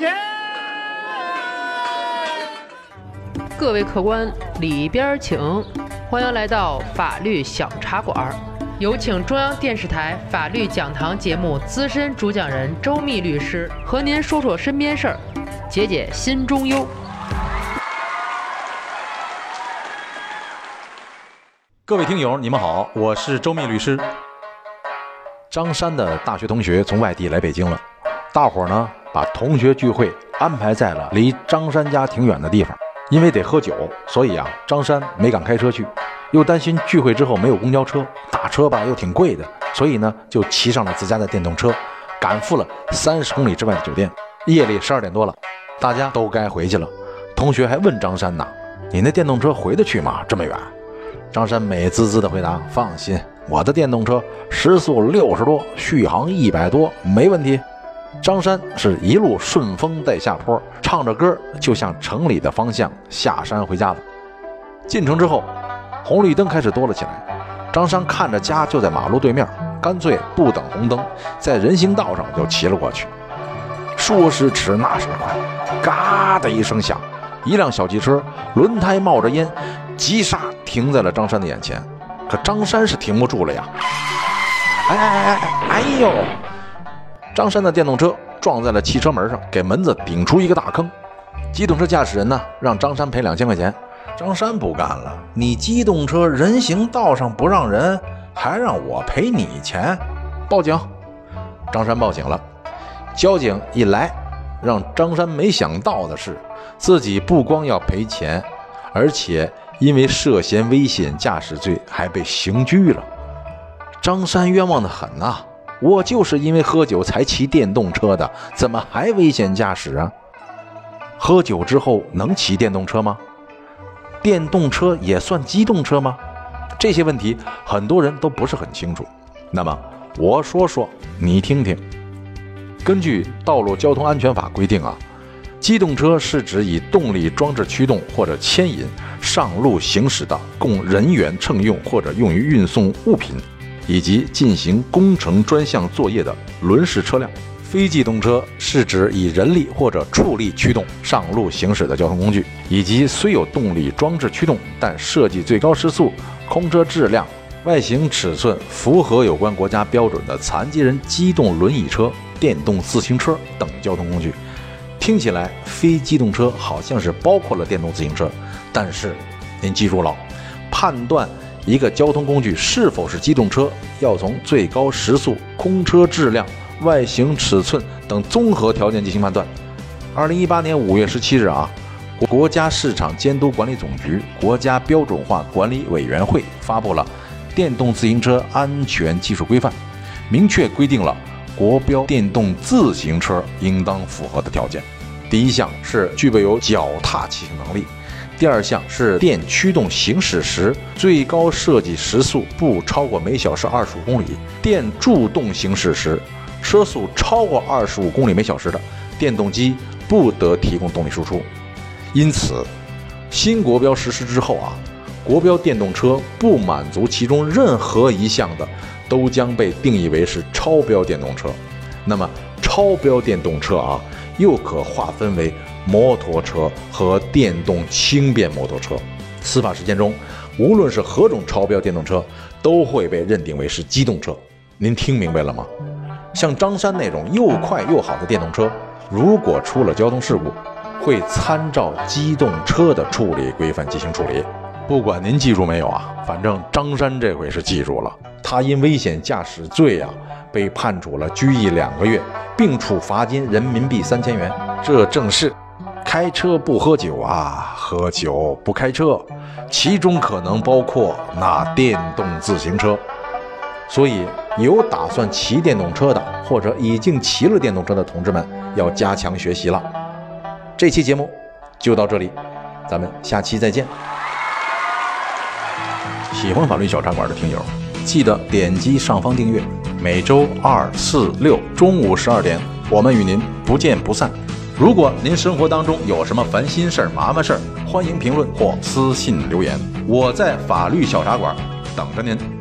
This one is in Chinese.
钱。各位客官，里边请，欢迎来到法律小茶馆。有请中央电视台法律讲堂节目资深主讲人周密律师和您说说身边事儿，解解心中忧。各位听友，你们好，我是周密律师。张山的大学同学从外地来北京了，大伙儿呢把同学聚会安排在了离张山家挺远的地方，因为得喝酒，所以啊，张山没敢开车去。又担心聚会之后没有公交车，打车吧又挺贵的，所以呢就骑上了自家的电动车，赶赴了三十公里之外的酒店。夜里十二点多了，大家都该回去了。同学还问张山呢：“你那电动车回得去吗？这么远？”张山美滋滋的回答：“放心，我的电动车时速六十多，续航一百多，没问题。”张山是一路顺风带下坡，唱着歌就向城里的方向下山回家了。进城之后。红绿灯开始多了起来，张山看着家就在马路对面，干脆不等红灯，在人行道上就骑了过去。说时迟，那时快，嘎的一声响，一辆小汽车轮胎冒着烟，急刹停在了张山的眼前。可张山是停不住了呀！哎哎哎哎哎呦！张山的电动车撞在了汽车门上，给门子顶出一个大坑。机动车驾驶人呢，让张山赔两千块钱。张山不干了，你机动车人行道上不让人，还让我赔你钱？报警！张山报警了。交警一来，让张山没想到的是，自己不光要赔钱，而且因为涉嫌危险驾驶罪还被刑拘了。张山冤枉的很呐！我就是因为喝酒才骑电动车的，怎么还危险驾驶啊？喝酒之后能骑电动车吗？电动车也算机动车吗？这些问题很多人都不是很清楚。那么我说说，你听听。根据《道路交通安全法》规定啊，机动车是指以动力装置驱动或者牵引上路行驶的供人员乘用或者用于运送物品以及进行工程专项作业的轮式车辆。非机动车是指以人力或者畜力驱动上路行驶的交通工具，以及虽有动力装置驱动，但设计最高时速、空车质量、外形尺寸符合有关国家标准的残疾人机动轮椅车、电动自行车等交通工具。听起来，非机动车好像是包括了电动自行车，但是您记住了，判断一个交通工具是否是机动车，要从最高时速、空车质量。外形、尺寸等综合条件进行判断。二零一八年五月十七日啊，国家市场监督管理总局、国家标准化管理委员会发布了《电动自行车安全技术规范》，明确规定了国标电动自行车应当符合的条件。第一项是具备有脚踏骑行能力；第二项是电驱动行驶时最高设计时速不超过每小时二十五公里；电助动行驶时。车速超过二十五公里每小时的电动机不得提供动力输出。因此，新国标实施之后啊，国标电动车不满足其中任何一项的，都将被定义为是超标电动车。那么，超标电动车啊，又可划分为摩托车和电动轻便摩托车。司法实践中，无论是何种超标电动车，都会被认定为是机动车。您听明白了吗？像张山那种又快又好的电动车，如果出了交通事故，会参照机动车的处理规范进行处理。不管您记住没有啊，反正张山这回是记住了。他因危险驾驶罪啊，被判处了拘役两个月，并处罚金人民币三千元。这正是开车不喝酒啊，喝酒不开车，其中可能包括那电动自行车。所以，有打算骑电动车的，或者已经骑了电动车的同志们，要加强学习了。这期节目就到这里，咱们下期再见。喜欢法律小茶馆的听友，记得点击上方订阅。每周二、四、六中午十二点，我们与您不见不散。如果您生活当中有什么烦心事儿、麻烦事儿，欢迎评论或私信留言，我在法律小茶馆等着您。